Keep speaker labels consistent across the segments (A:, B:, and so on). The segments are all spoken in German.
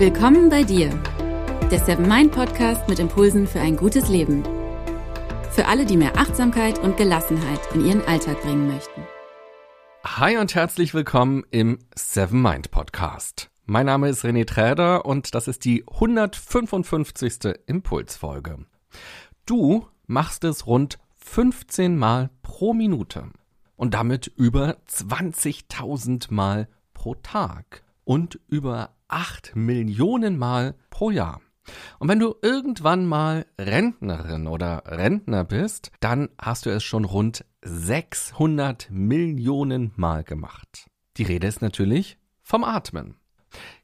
A: Willkommen bei dir, der Seven Mind Podcast mit Impulsen für ein gutes Leben. Für alle, die mehr Achtsamkeit und Gelassenheit in ihren Alltag bringen möchten.
B: Hi und herzlich willkommen im Seven Mind Podcast. Mein Name ist René Träder und das ist die 155. Impulsfolge. Du machst es rund 15 Mal pro Minute und damit über 20.000 Mal pro Tag und über 8 Millionen Mal pro Jahr. Und wenn du irgendwann mal Rentnerin oder Rentner bist, dann hast du es schon rund 600 Millionen Mal gemacht. Die Rede ist natürlich vom Atmen.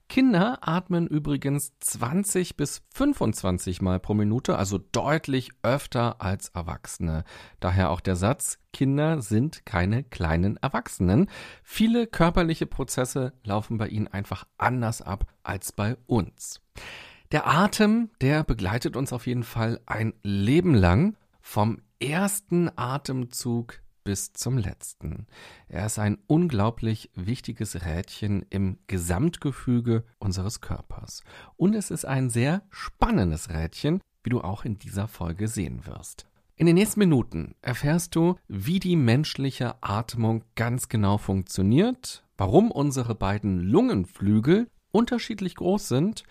B: Kinder atmen übrigens 20 bis 25 Mal pro Minute, also deutlich öfter als Erwachsene. Daher auch der Satz, Kinder sind keine kleinen Erwachsenen. Viele körperliche Prozesse laufen bei ihnen einfach anders ab als bei uns. Der Atem, der begleitet uns auf jeden Fall ein Leben lang vom ersten Atemzug bis zum letzten. Er ist ein unglaublich wichtiges Rädchen im Gesamtgefüge unseres Körpers. Und es ist ein sehr spannendes Rädchen, wie du auch in dieser Folge sehen wirst. In den nächsten Minuten erfährst du, wie die menschliche Atmung ganz genau funktioniert, warum unsere beiden Lungenflügel unterschiedlich groß sind,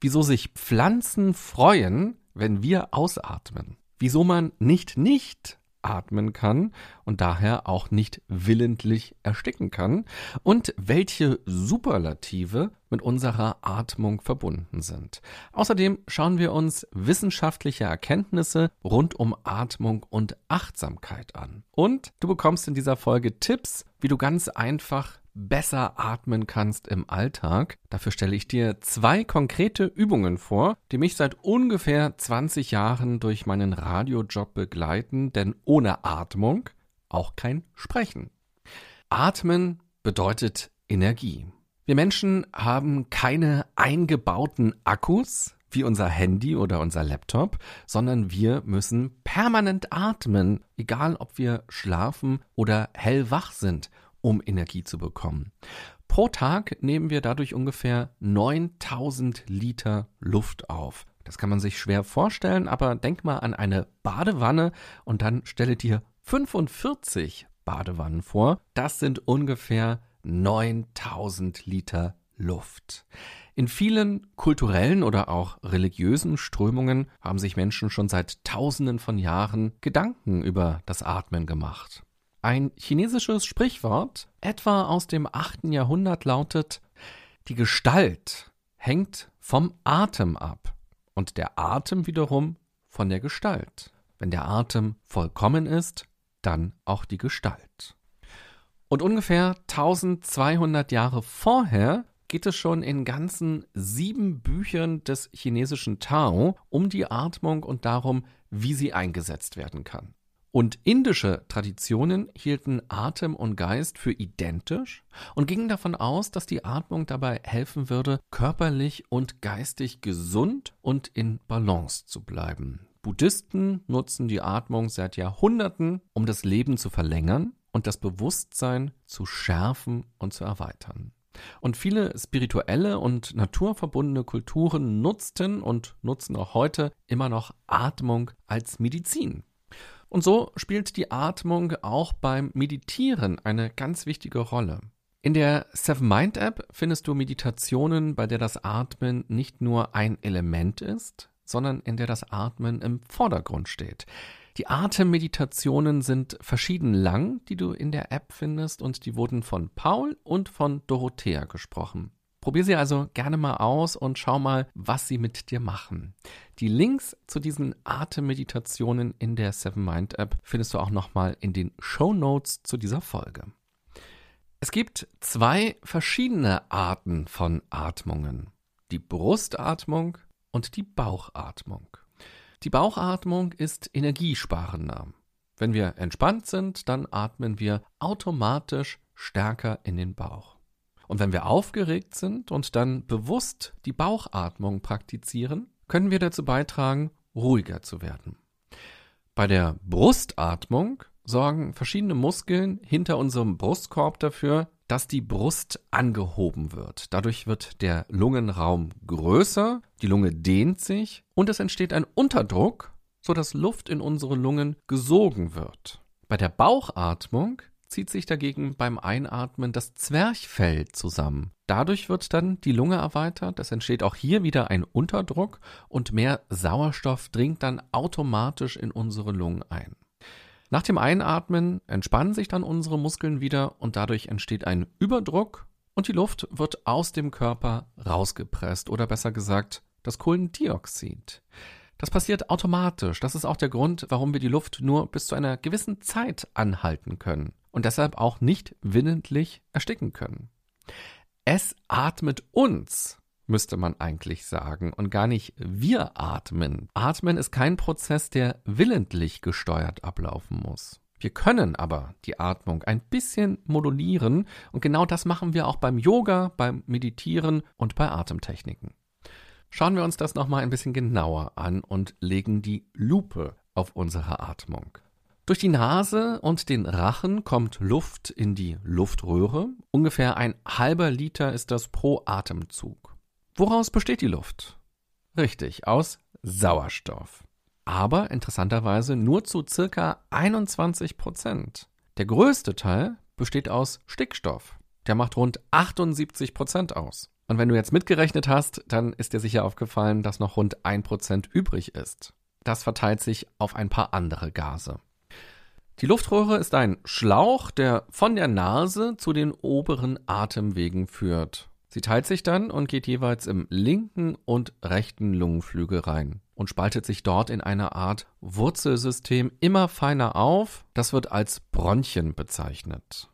B: wieso sich Pflanzen freuen, wenn wir ausatmen, wieso man nicht nicht atmen kann und daher auch nicht willentlich ersticken kann und welche Superlative mit unserer Atmung verbunden sind. Außerdem schauen wir uns wissenschaftliche Erkenntnisse rund um Atmung und Achtsamkeit an. Und du bekommst in dieser Folge Tipps, wie du ganz einfach besser atmen kannst im Alltag. Dafür stelle ich dir zwei konkrete Übungen vor, die mich seit ungefähr 20 Jahren durch meinen Radiojob begleiten, denn ohne Atmung auch kein Sprechen. Atmen bedeutet Energie. Wir Menschen haben keine eingebauten Akkus wie unser Handy oder unser Laptop, sondern wir müssen permanent atmen, egal ob wir schlafen oder hellwach sind um Energie zu bekommen. Pro Tag nehmen wir dadurch ungefähr 9000 Liter Luft auf. Das kann man sich schwer vorstellen, aber denk mal an eine Badewanne und dann stelle dir 45 Badewannen vor. Das sind ungefähr 9000 Liter Luft. In vielen kulturellen oder auch religiösen Strömungen haben sich Menschen schon seit Tausenden von Jahren Gedanken über das Atmen gemacht. Ein chinesisches Sprichwort, etwa aus dem 8. Jahrhundert, lautet, die Gestalt hängt vom Atem ab und der Atem wiederum von der Gestalt. Wenn der Atem vollkommen ist, dann auch die Gestalt. Und ungefähr 1200 Jahre vorher geht es schon in ganzen sieben Büchern des chinesischen Tao um die Atmung und darum, wie sie eingesetzt werden kann. Und indische Traditionen hielten Atem und Geist für identisch und gingen davon aus, dass die Atmung dabei helfen würde, körperlich und geistig gesund und in Balance zu bleiben. Buddhisten nutzen die Atmung seit Jahrhunderten, um das Leben zu verlängern und das Bewusstsein zu schärfen und zu erweitern. Und viele spirituelle und naturverbundene Kulturen nutzten und nutzen auch heute immer noch Atmung als Medizin. Und so spielt die Atmung auch beim Meditieren eine ganz wichtige Rolle. In der Seven Mind App findest du Meditationen, bei der das Atmen nicht nur ein Element ist, sondern in der das Atmen im Vordergrund steht. Die Atemmeditationen sind verschieden lang, die du in der App findest, und die wurden von Paul und von Dorothea gesprochen. Probier sie also gerne mal aus und schau mal, was sie mit dir machen. Die Links zu diesen Atemmeditationen in der Seven Mind App findest du auch nochmal in den Show Notes zu dieser Folge. Es gibt zwei verschiedene Arten von Atmungen. Die Brustatmung und die Bauchatmung. Die Bauchatmung ist energiesparender. Wenn wir entspannt sind, dann atmen wir automatisch stärker in den Bauch. Und wenn wir aufgeregt sind und dann bewusst die Bauchatmung praktizieren, können wir dazu beitragen, ruhiger zu werden. Bei der Brustatmung sorgen verschiedene Muskeln hinter unserem Brustkorb dafür, dass die Brust angehoben wird. Dadurch wird der Lungenraum größer, die Lunge dehnt sich und es entsteht ein Unterdruck, sodass Luft in unsere Lungen gesogen wird. Bei der Bauchatmung zieht sich dagegen beim Einatmen das Zwerchfell zusammen. Dadurch wird dann die Lunge erweitert, es entsteht auch hier wieder ein Unterdruck und mehr Sauerstoff dringt dann automatisch in unsere Lungen ein. Nach dem Einatmen entspannen sich dann unsere Muskeln wieder und dadurch entsteht ein Überdruck und die Luft wird aus dem Körper rausgepresst oder besser gesagt das Kohlendioxid. Das passiert automatisch. Das ist auch der Grund, warum wir die Luft nur bis zu einer gewissen Zeit anhalten können und deshalb auch nicht willentlich ersticken können. Es atmet uns müsste man eigentlich sagen, und gar nicht wir atmen. Atmen ist kein Prozess, der willentlich gesteuert ablaufen muss. Wir können aber die Atmung ein bisschen modulieren und genau das machen wir auch beim Yoga, beim Meditieren und bei Atemtechniken. Schauen wir uns das nochmal ein bisschen genauer an und legen die Lupe auf unsere Atmung. Durch die Nase und den Rachen kommt Luft in die Luftröhre. Ungefähr ein halber Liter ist das pro Atemzug. Woraus besteht die Luft? Richtig, aus Sauerstoff. Aber interessanterweise nur zu circa 21 Prozent. Der größte Teil besteht aus Stickstoff. Der macht rund 78 Prozent aus. Und wenn du jetzt mitgerechnet hast, dann ist dir sicher aufgefallen, dass noch rund ein Prozent übrig ist. Das verteilt sich auf ein paar andere Gase. Die Luftröhre ist ein Schlauch, der von der Nase zu den oberen Atemwegen führt. Sie teilt sich dann und geht jeweils im linken und rechten Lungenflügel rein und spaltet sich dort in einer Art Wurzelsystem immer feiner auf. Das wird als Bronchien bezeichnet.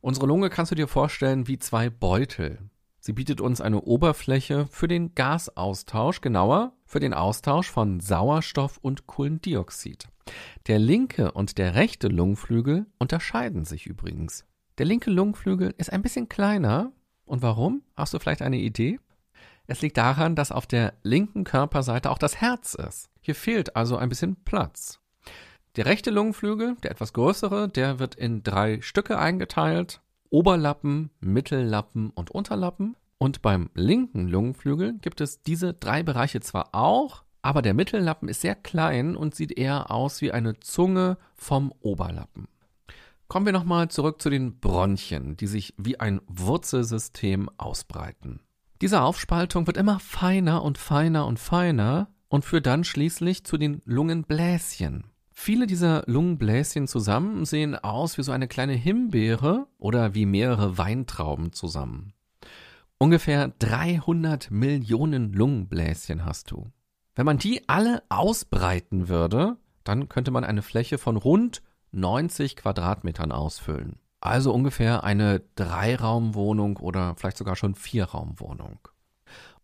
B: Unsere Lunge kannst du dir vorstellen wie zwei Beutel. Sie bietet uns eine Oberfläche für den Gasaustausch, genauer für den Austausch von Sauerstoff und Kohlendioxid. Der linke und der rechte Lungenflügel unterscheiden sich übrigens. Der linke Lungenflügel ist ein bisschen kleiner und warum? Hast du vielleicht eine Idee? Es liegt daran, dass auf der linken Körperseite auch das Herz ist. Hier fehlt also ein bisschen Platz. Der rechte Lungenflügel, der etwas größere, der wird in drei Stücke eingeteilt. Oberlappen, Mittellappen und Unterlappen. Und beim linken Lungenflügel gibt es diese drei Bereiche zwar auch, aber der Mittellappen ist sehr klein und sieht eher aus wie eine Zunge vom Oberlappen. Kommen wir nochmal zurück zu den Bronchien, die sich wie ein Wurzelsystem ausbreiten. Diese Aufspaltung wird immer feiner und feiner und feiner und führt dann schließlich zu den Lungenbläschen. Viele dieser Lungenbläschen zusammen sehen aus wie so eine kleine Himbeere oder wie mehrere Weintrauben zusammen. Ungefähr 300 Millionen Lungenbläschen hast du. Wenn man die alle ausbreiten würde, dann könnte man eine Fläche von rund 90 Quadratmetern ausfüllen. Also ungefähr eine Dreiraumwohnung oder vielleicht sogar schon Vierraumwohnung.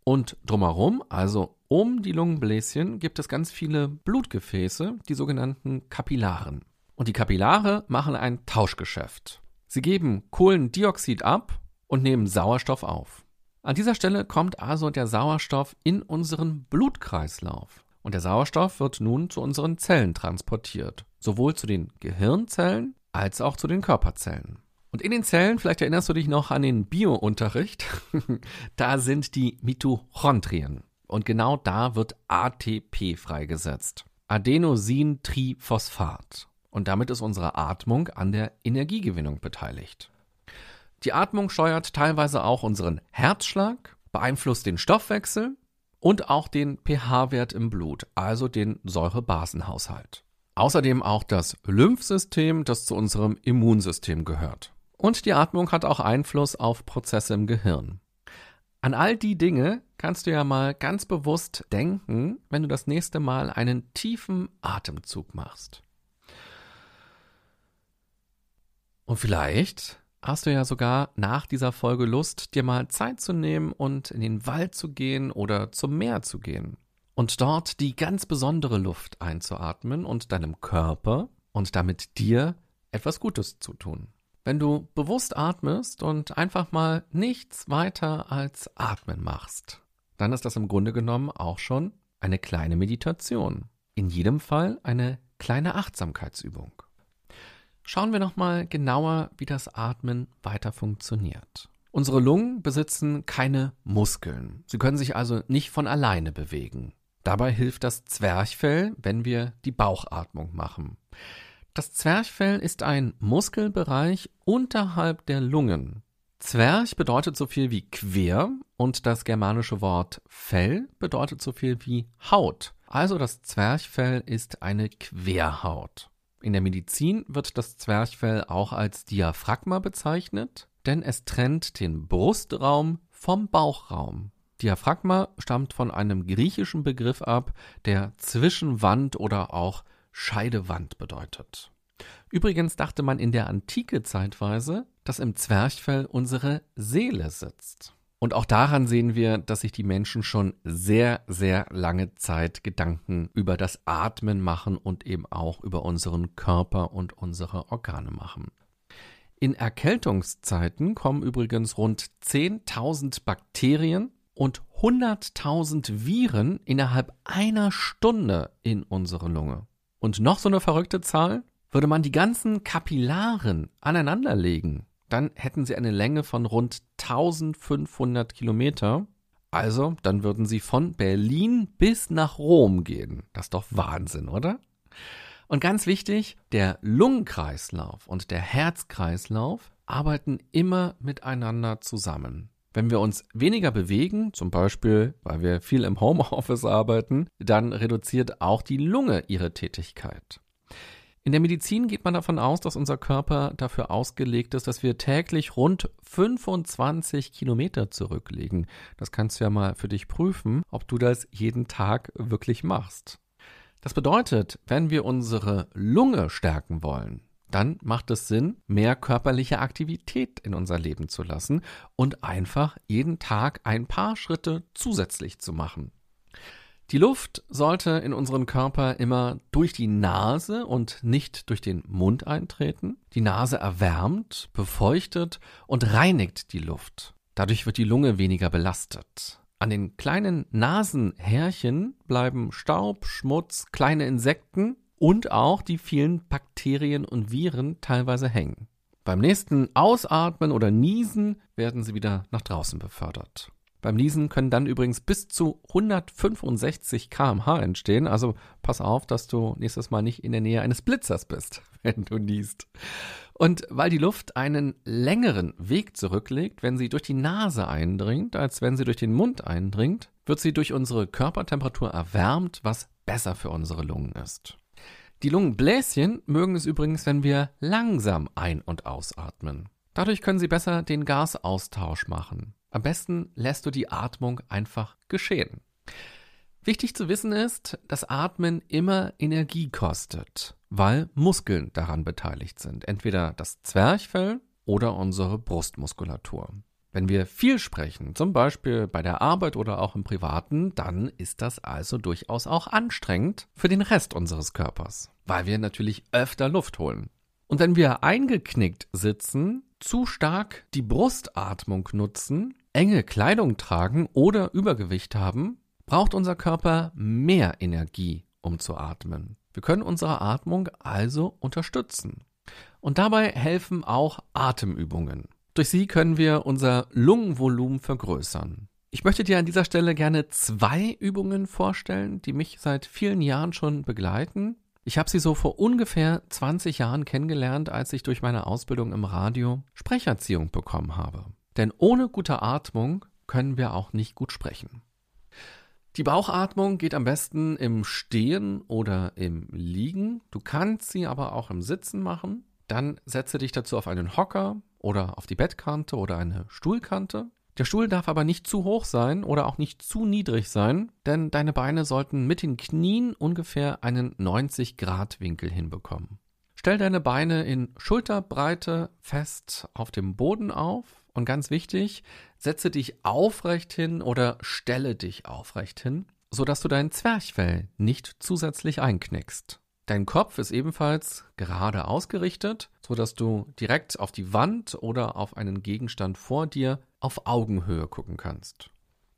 B: Und drumherum, also um die Lungenbläschen, gibt es ganz viele Blutgefäße, die sogenannten Kapillaren. Und die Kapillare machen ein Tauschgeschäft. Sie geben Kohlendioxid ab und nehmen Sauerstoff auf. An dieser Stelle kommt also der Sauerstoff in unseren Blutkreislauf. Und der Sauerstoff wird nun zu unseren Zellen transportiert, sowohl zu den Gehirnzellen als auch zu den Körperzellen. Und in den Zellen, vielleicht erinnerst du dich noch an den Biounterricht, da sind die Mitochondrien. Und genau da wird ATP freigesetzt. Adenosintriphosphat. Und damit ist unsere Atmung an der Energiegewinnung beteiligt. Die Atmung steuert teilweise auch unseren Herzschlag, beeinflusst den Stoffwechsel und auch den pH-Wert im Blut, also den Säurebasenhaushalt. Außerdem auch das Lymphsystem, das zu unserem Immunsystem gehört. Und die Atmung hat auch Einfluss auf Prozesse im Gehirn. An all die Dinge kannst du ja mal ganz bewusst denken, wenn du das nächste Mal einen tiefen Atemzug machst. Und vielleicht hast du ja sogar nach dieser Folge Lust, dir mal Zeit zu nehmen und in den Wald zu gehen oder zum Meer zu gehen. Und dort die ganz besondere Luft einzuatmen und deinem Körper und damit dir etwas Gutes zu tun. Wenn du bewusst atmest und einfach mal nichts weiter als atmen machst, dann ist das im Grunde genommen auch schon eine kleine Meditation. In jedem Fall eine kleine Achtsamkeitsübung. Schauen wir nochmal genauer, wie das Atmen weiter funktioniert. Unsere Lungen besitzen keine Muskeln. Sie können sich also nicht von alleine bewegen. Dabei hilft das Zwerchfell, wenn wir die Bauchatmung machen. Das Zwerchfell ist ein Muskelbereich unterhalb der Lungen. Zwerch bedeutet so viel wie quer und das germanische Wort Fell bedeutet so viel wie Haut. Also das Zwerchfell ist eine Querhaut. In der Medizin wird das Zwerchfell auch als Diaphragma bezeichnet, denn es trennt den Brustraum vom Bauchraum. Diaphragma stammt von einem griechischen Begriff ab, der Zwischenwand oder auch Scheidewand bedeutet. Übrigens dachte man in der Antike zeitweise, dass im Zwerchfell unsere Seele sitzt. Und auch daran sehen wir, dass sich die Menschen schon sehr, sehr lange Zeit Gedanken über das Atmen machen und eben auch über unseren Körper und unsere Organe machen. In Erkältungszeiten kommen übrigens rund 10.000 Bakterien und 100.000 Viren innerhalb einer Stunde in unsere Lunge. Und noch so eine verrückte Zahl? Würde man die ganzen Kapillaren aneinanderlegen, dann hätten sie eine Länge von rund 1500 Kilometer. Also, dann würden sie von Berlin bis nach Rom gehen. Das ist doch Wahnsinn, oder? Und ganz wichtig, der Lungenkreislauf und der Herzkreislauf arbeiten immer miteinander zusammen. Wenn wir uns weniger bewegen, zum Beispiel weil wir viel im Homeoffice arbeiten, dann reduziert auch die Lunge ihre Tätigkeit. In der Medizin geht man davon aus, dass unser Körper dafür ausgelegt ist, dass wir täglich rund 25 Kilometer zurücklegen. Das kannst du ja mal für dich prüfen, ob du das jeden Tag wirklich machst. Das bedeutet, wenn wir unsere Lunge stärken wollen, dann macht es Sinn, mehr körperliche Aktivität in unser Leben zu lassen und einfach jeden Tag ein paar Schritte zusätzlich zu machen. Die Luft sollte in unseren Körper immer durch die Nase und nicht durch den Mund eintreten. Die Nase erwärmt, befeuchtet und reinigt die Luft. Dadurch wird die Lunge weniger belastet. An den kleinen Nasenhärchen bleiben Staub, Schmutz, kleine Insekten und auch die vielen Bakterien und Viren teilweise hängen. Beim nächsten Ausatmen oder Niesen werden sie wieder nach draußen befördert. Beim Niesen können dann übrigens bis zu 165 kmh entstehen. Also pass auf, dass du nächstes Mal nicht in der Nähe eines Blitzers bist, wenn du niest. Und weil die Luft einen längeren Weg zurücklegt, wenn sie durch die Nase eindringt, als wenn sie durch den Mund eindringt, wird sie durch unsere Körpertemperatur erwärmt, was besser für unsere Lungen ist. Die Lungenbläschen mögen es übrigens, wenn wir langsam ein- und ausatmen. Dadurch können sie besser den Gasaustausch machen. Am besten lässt du die Atmung einfach geschehen. Wichtig zu wissen ist, dass Atmen immer Energie kostet, weil Muskeln daran beteiligt sind. Entweder das Zwerchfell oder unsere Brustmuskulatur. Wenn wir viel sprechen, zum Beispiel bei der Arbeit oder auch im Privaten, dann ist das also durchaus auch anstrengend für den Rest unseres Körpers, weil wir natürlich öfter Luft holen. Und wenn wir eingeknickt sitzen, zu stark die Brustatmung nutzen, enge Kleidung tragen oder Übergewicht haben, braucht unser Körper mehr Energie, um zu atmen. Wir können unsere Atmung also unterstützen. Und dabei helfen auch Atemübungen. Durch sie können wir unser Lungenvolumen vergrößern. Ich möchte dir an dieser Stelle gerne zwei Übungen vorstellen, die mich seit vielen Jahren schon begleiten. Ich habe sie so vor ungefähr 20 Jahren kennengelernt, als ich durch meine Ausbildung im Radio Sprecherziehung bekommen habe. Denn ohne gute Atmung können wir auch nicht gut sprechen. Die Bauchatmung geht am besten im Stehen oder im Liegen. Du kannst sie aber auch im Sitzen machen. Dann setze dich dazu auf einen Hocker oder auf die Bettkante oder eine Stuhlkante. Der Stuhl darf aber nicht zu hoch sein oder auch nicht zu niedrig sein, denn deine Beine sollten mit den Knien ungefähr einen 90 Grad Winkel hinbekommen. Stell deine Beine in Schulterbreite fest auf dem Boden auf und ganz wichtig, setze dich aufrecht hin oder stelle dich aufrecht hin, sodass du dein Zwerchfell nicht zusätzlich einknickst. Dein Kopf ist ebenfalls gerade ausgerichtet, sodass du direkt auf die Wand oder auf einen Gegenstand vor dir auf Augenhöhe gucken kannst.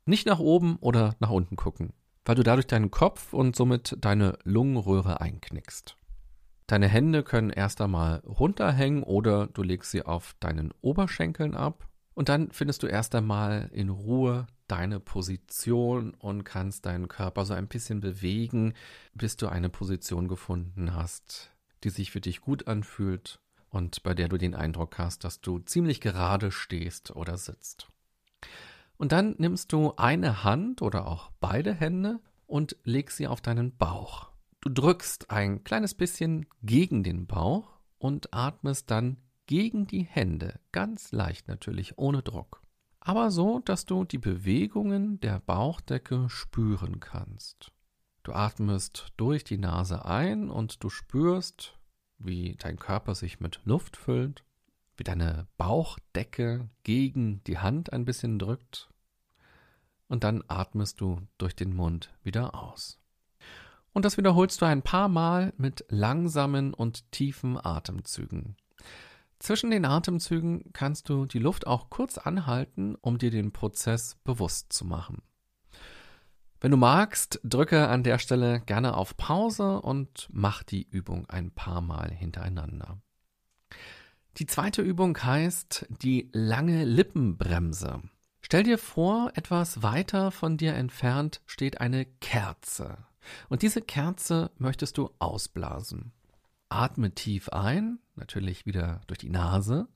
B: Nicht nach oben oder nach unten gucken, weil du dadurch deinen Kopf und somit deine Lungenröhre einknickst. Deine Hände können erst einmal runterhängen oder du legst sie auf deinen Oberschenkeln ab. Und dann findest du erst einmal in Ruhe deine Position und kannst deinen Körper so ein bisschen bewegen, bis du eine Position gefunden hast, die sich für dich gut anfühlt und bei der du den Eindruck hast, dass du ziemlich gerade stehst oder sitzt. Und dann nimmst du eine Hand oder auch beide Hände und legst sie auf deinen Bauch. Du drückst ein kleines bisschen gegen den Bauch und atmest dann gegen die Hände, ganz leicht natürlich, ohne Druck. Aber so, dass du die Bewegungen der Bauchdecke spüren kannst. Du atmest durch die Nase ein und du spürst, wie dein Körper sich mit Luft füllt, wie deine Bauchdecke gegen die Hand ein bisschen drückt. Und dann atmest du durch den Mund wieder aus. Und das wiederholst du ein paar Mal mit langsamen und tiefen Atemzügen. Zwischen den Atemzügen kannst du die Luft auch kurz anhalten, um dir den Prozess bewusst zu machen. Wenn du magst, drücke an der Stelle gerne auf Pause und mach die Übung ein paar Mal hintereinander. Die zweite Übung heißt die lange Lippenbremse. Stell dir vor, etwas weiter von dir entfernt steht eine Kerze. Und diese Kerze möchtest du ausblasen. Atme tief ein, natürlich wieder durch die Nase,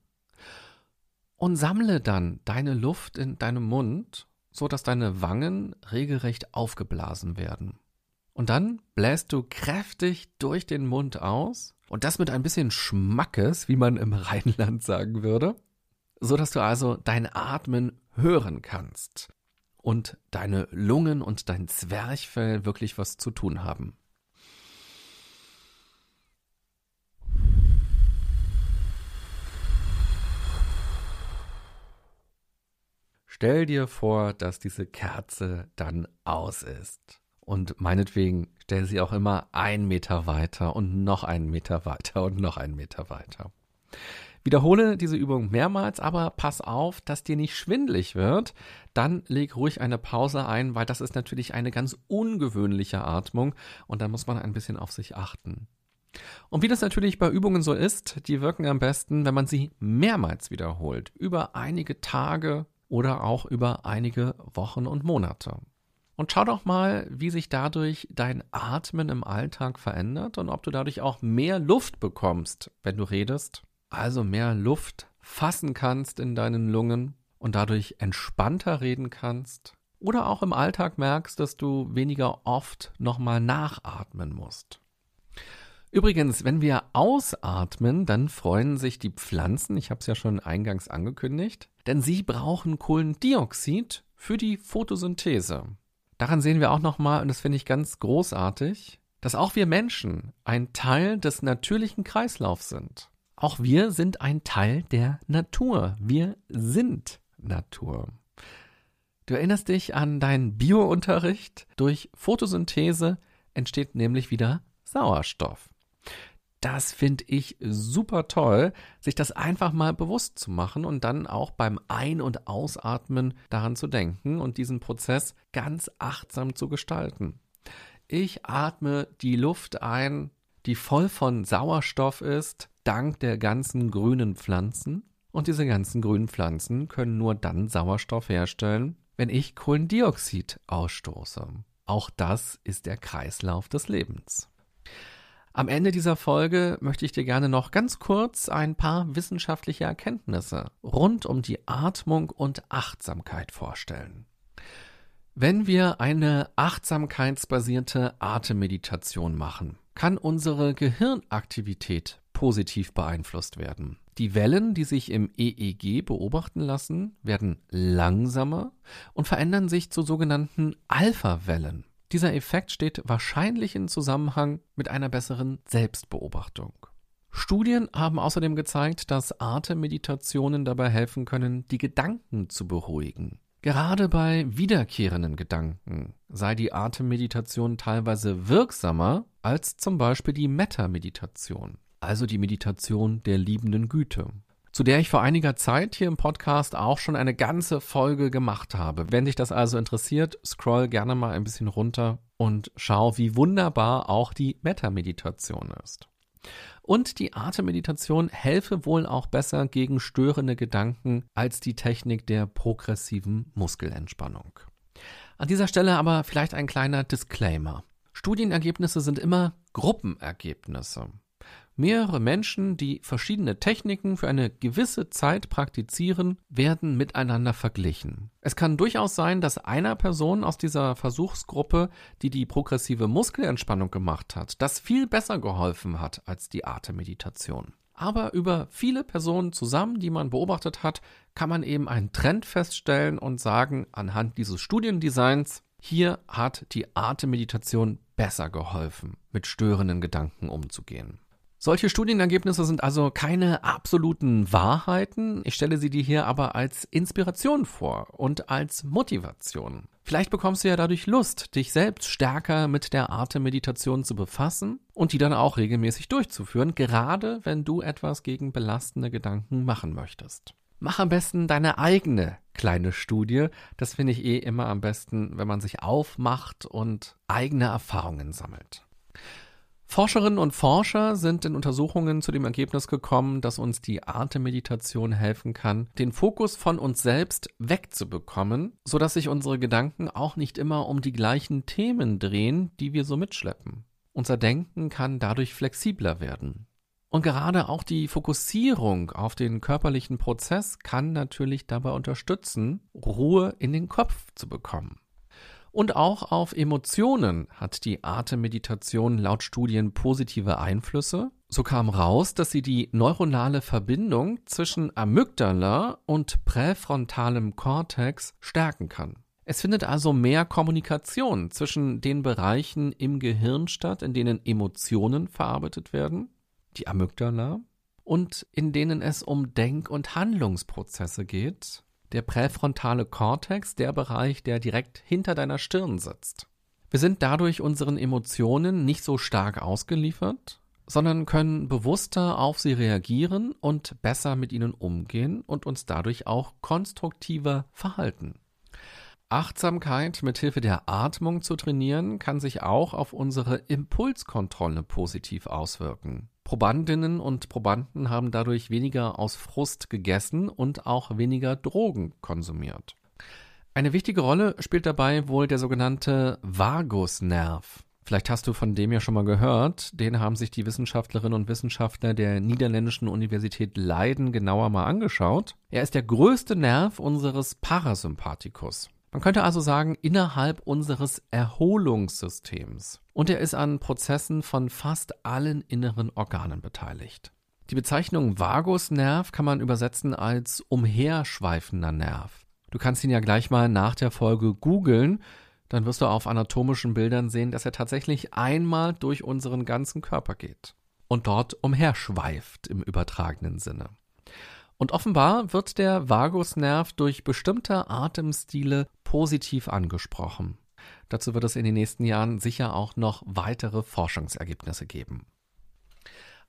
B: und sammle dann deine Luft in deinem Mund, so dass deine Wangen regelrecht aufgeblasen werden. Und dann bläst du kräftig durch den Mund aus und das mit ein bisschen Schmackes, wie man im Rheinland sagen würde, so dass du also dein Atmen hören kannst und deine Lungen und dein Zwerchfell wirklich was zu tun haben. Stell dir vor, dass diese Kerze dann aus ist. Und meinetwegen stell sie auch immer einen Meter weiter und noch einen Meter weiter und noch einen Meter weiter. Wiederhole diese Übung mehrmals, aber pass auf, dass dir nicht schwindlig wird. Dann leg ruhig eine Pause ein, weil das ist natürlich eine ganz ungewöhnliche Atmung und da muss man ein bisschen auf sich achten. Und wie das natürlich bei Übungen so ist, die wirken am besten, wenn man sie mehrmals wiederholt, über einige Tage oder auch über einige Wochen und Monate. Und schau doch mal, wie sich dadurch dein Atmen im Alltag verändert und ob du dadurch auch mehr Luft bekommst, wenn du redest. Also mehr Luft fassen kannst in deinen Lungen und dadurch entspannter reden kannst. Oder auch im Alltag merkst, dass du weniger oft nochmal nachatmen musst. Übrigens, wenn wir ausatmen, dann freuen sich die Pflanzen, ich habe es ja schon eingangs angekündigt, denn sie brauchen Kohlendioxid für die Photosynthese. Daran sehen wir auch nochmal, und das finde ich ganz großartig, dass auch wir Menschen ein Teil des natürlichen Kreislaufs sind. Auch wir sind ein Teil der Natur. Wir sind Natur. Du erinnerst dich an deinen Biounterricht? Durch Photosynthese entsteht nämlich wieder Sauerstoff. Das finde ich super toll, sich das einfach mal bewusst zu machen und dann auch beim Ein- und Ausatmen daran zu denken und diesen Prozess ganz achtsam zu gestalten. Ich atme die Luft ein, die voll von Sauerstoff ist, dank der ganzen grünen Pflanzen. Und diese ganzen grünen Pflanzen können nur dann Sauerstoff herstellen, wenn ich Kohlendioxid ausstoße. Auch das ist der Kreislauf des Lebens. Am Ende dieser Folge möchte ich dir gerne noch ganz kurz ein paar wissenschaftliche Erkenntnisse rund um die Atmung und Achtsamkeit vorstellen. Wenn wir eine achtsamkeitsbasierte Atemmeditation machen, kann unsere Gehirnaktivität positiv beeinflusst werden. Die Wellen, die sich im EEG beobachten lassen, werden langsamer und verändern sich zu sogenannten Alpha-Wellen. Dieser Effekt steht wahrscheinlich in Zusammenhang mit einer besseren Selbstbeobachtung. Studien haben außerdem gezeigt, dass Atemmeditationen dabei helfen können, die Gedanken zu beruhigen. Gerade bei wiederkehrenden Gedanken sei die Atemmeditation teilweise wirksamer als zum Beispiel die Metta-Meditation, also die Meditation der liebenden Güte zu der ich vor einiger Zeit hier im Podcast auch schon eine ganze Folge gemacht habe. Wenn dich das also interessiert, scroll gerne mal ein bisschen runter und schau, wie wunderbar auch die Metta-Meditation ist. Und die Atemmeditation helfe wohl auch besser gegen störende Gedanken als die Technik der progressiven Muskelentspannung. An dieser Stelle aber vielleicht ein kleiner Disclaimer. Studienergebnisse sind immer Gruppenergebnisse. Mehrere Menschen, die verschiedene Techniken für eine gewisse Zeit praktizieren, werden miteinander verglichen. Es kann durchaus sein, dass einer Person aus dieser Versuchsgruppe, die die progressive Muskelentspannung gemacht hat, das viel besser geholfen hat als die Atemmeditation. Aber über viele Personen zusammen, die man beobachtet hat, kann man eben einen Trend feststellen und sagen, anhand dieses Studiendesigns, hier hat die Atemmeditation besser geholfen, mit störenden Gedanken umzugehen. Solche Studienergebnisse sind also keine absoluten Wahrheiten. Ich stelle sie dir hier aber als Inspiration vor und als Motivation. Vielleicht bekommst du ja dadurch Lust, dich selbst stärker mit der Atemmeditation zu befassen und die dann auch regelmäßig durchzuführen, gerade wenn du etwas gegen belastende Gedanken machen möchtest. Mach am besten deine eigene kleine Studie. Das finde ich eh immer am besten, wenn man sich aufmacht und eigene Erfahrungen sammelt. Forscherinnen und Forscher sind in Untersuchungen zu dem Ergebnis gekommen, dass uns die Atemmeditation helfen kann, den Fokus von uns selbst wegzubekommen, sodass sich unsere Gedanken auch nicht immer um die gleichen Themen drehen, die wir so mitschleppen. Unser Denken kann dadurch flexibler werden. Und gerade auch die Fokussierung auf den körperlichen Prozess kann natürlich dabei unterstützen, Ruhe in den Kopf zu bekommen. Und auch auf Emotionen hat die Atemmeditation laut Studien positive Einflüsse. So kam raus, dass sie die neuronale Verbindung zwischen Amygdala und präfrontalem Kortex stärken kann. Es findet also mehr Kommunikation zwischen den Bereichen im Gehirn statt, in denen Emotionen verarbeitet werden, die Amygdala, und in denen es um Denk- und Handlungsprozesse geht, der präfrontale Kortex, der Bereich, der direkt hinter deiner Stirn sitzt. Wir sind dadurch unseren Emotionen nicht so stark ausgeliefert, sondern können bewusster auf sie reagieren und besser mit ihnen umgehen und uns dadurch auch konstruktiver verhalten. Achtsamkeit mit Hilfe der Atmung zu trainieren, kann sich auch auf unsere Impulskontrolle positiv auswirken. Probandinnen und Probanden haben dadurch weniger aus Frust gegessen und auch weniger Drogen konsumiert. Eine wichtige Rolle spielt dabei wohl der sogenannte Vagusnerv. Vielleicht hast du von dem ja schon mal gehört. Den haben sich die Wissenschaftlerinnen und Wissenschaftler der niederländischen Universität Leiden genauer mal angeschaut. Er ist der größte Nerv unseres Parasympathikus. Man könnte also sagen, innerhalb unseres Erholungssystems. Und er ist an Prozessen von fast allen inneren Organen beteiligt. Die Bezeichnung Vagusnerv kann man übersetzen als umherschweifender Nerv. Du kannst ihn ja gleich mal nach der Folge googeln, dann wirst du auf anatomischen Bildern sehen, dass er tatsächlich einmal durch unseren ganzen Körper geht und dort umherschweift im übertragenen Sinne. Und offenbar wird der Vagusnerv durch bestimmte Atemstile positiv angesprochen. Dazu wird es in den nächsten Jahren sicher auch noch weitere Forschungsergebnisse geben.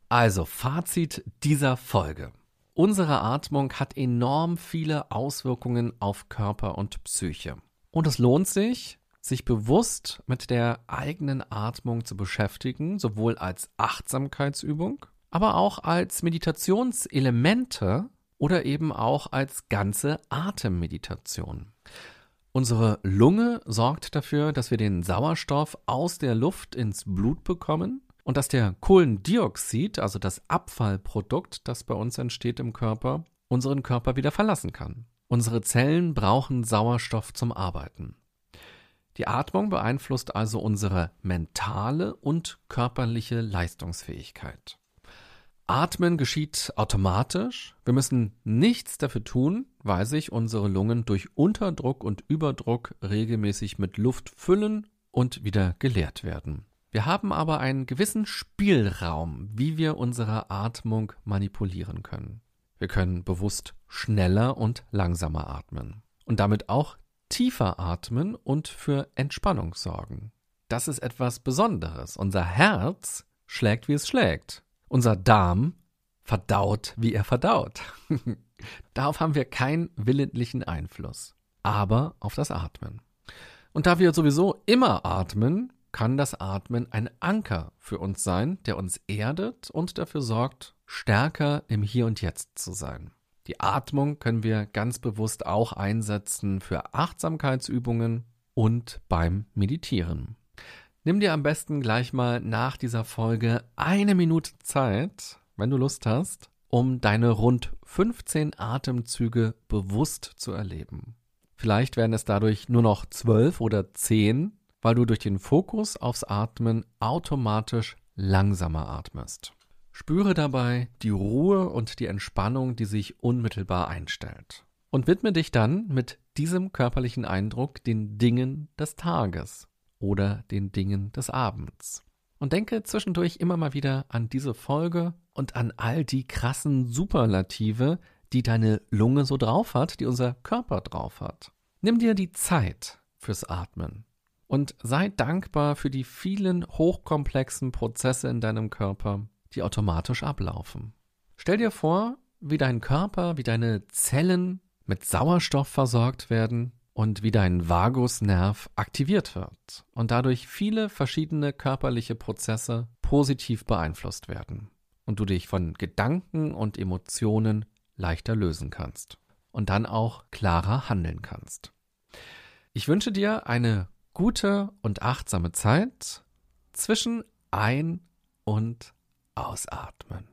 B: Also, Fazit dieser Folge. Unsere Atmung hat enorm viele Auswirkungen auf Körper und Psyche. Und es lohnt sich, sich bewusst mit der eigenen Atmung zu beschäftigen, sowohl als Achtsamkeitsübung, aber auch als Meditationselemente oder eben auch als ganze Atemmeditation. Unsere Lunge sorgt dafür, dass wir den Sauerstoff aus der Luft ins Blut bekommen und dass der Kohlendioxid, also das Abfallprodukt, das bei uns entsteht im Körper, unseren Körper wieder verlassen kann. Unsere Zellen brauchen Sauerstoff zum Arbeiten. Die Atmung beeinflusst also unsere mentale und körperliche Leistungsfähigkeit. Atmen geschieht automatisch. Wir müssen nichts dafür tun, weil sich unsere Lungen durch Unterdruck und Überdruck regelmäßig mit Luft füllen und wieder geleert werden. Wir haben aber einen gewissen Spielraum, wie wir unsere Atmung manipulieren können. Wir können bewusst schneller und langsamer atmen und damit auch tiefer atmen und für Entspannung sorgen. Das ist etwas Besonderes. Unser Herz schlägt, wie es schlägt. Unser Darm verdaut, wie er verdaut. Darauf haben wir keinen willentlichen Einfluss, aber auf das Atmen. Und da wir sowieso immer atmen, kann das Atmen ein Anker für uns sein, der uns erdet und dafür sorgt, stärker im Hier und Jetzt zu sein. Die Atmung können wir ganz bewusst auch einsetzen für Achtsamkeitsübungen und beim Meditieren. Nimm dir am besten gleich mal nach dieser Folge eine Minute Zeit, wenn du Lust hast, um deine rund 15 Atemzüge bewusst zu erleben. Vielleicht werden es dadurch nur noch 12 oder 10, weil du durch den Fokus aufs Atmen automatisch langsamer atmest. Spüre dabei die Ruhe und die Entspannung, die sich unmittelbar einstellt. Und widme dich dann mit diesem körperlichen Eindruck den Dingen des Tages oder den Dingen des Abends. Und denke zwischendurch immer mal wieder an diese Folge und an all die krassen Superlative, die deine Lunge so drauf hat, die unser Körper drauf hat. Nimm dir die Zeit fürs Atmen und sei dankbar für die vielen hochkomplexen Prozesse in deinem Körper, die automatisch ablaufen. Stell dir vor, wie dein Körper, wie deine Zellen mit Sauerstoff versorgt werden und wie dein Vagusnerv aktiviert wird und dadurch viele verschiedene körperliche Prozesse positiv beeinflusst werden und du dich von Gedanken und Emotionen leichter lösen kannst und dann auch klarer handeln kannst. Ich wünsche dir eine gute und achtsame Zeit zwischen Ein- und Ausatmen.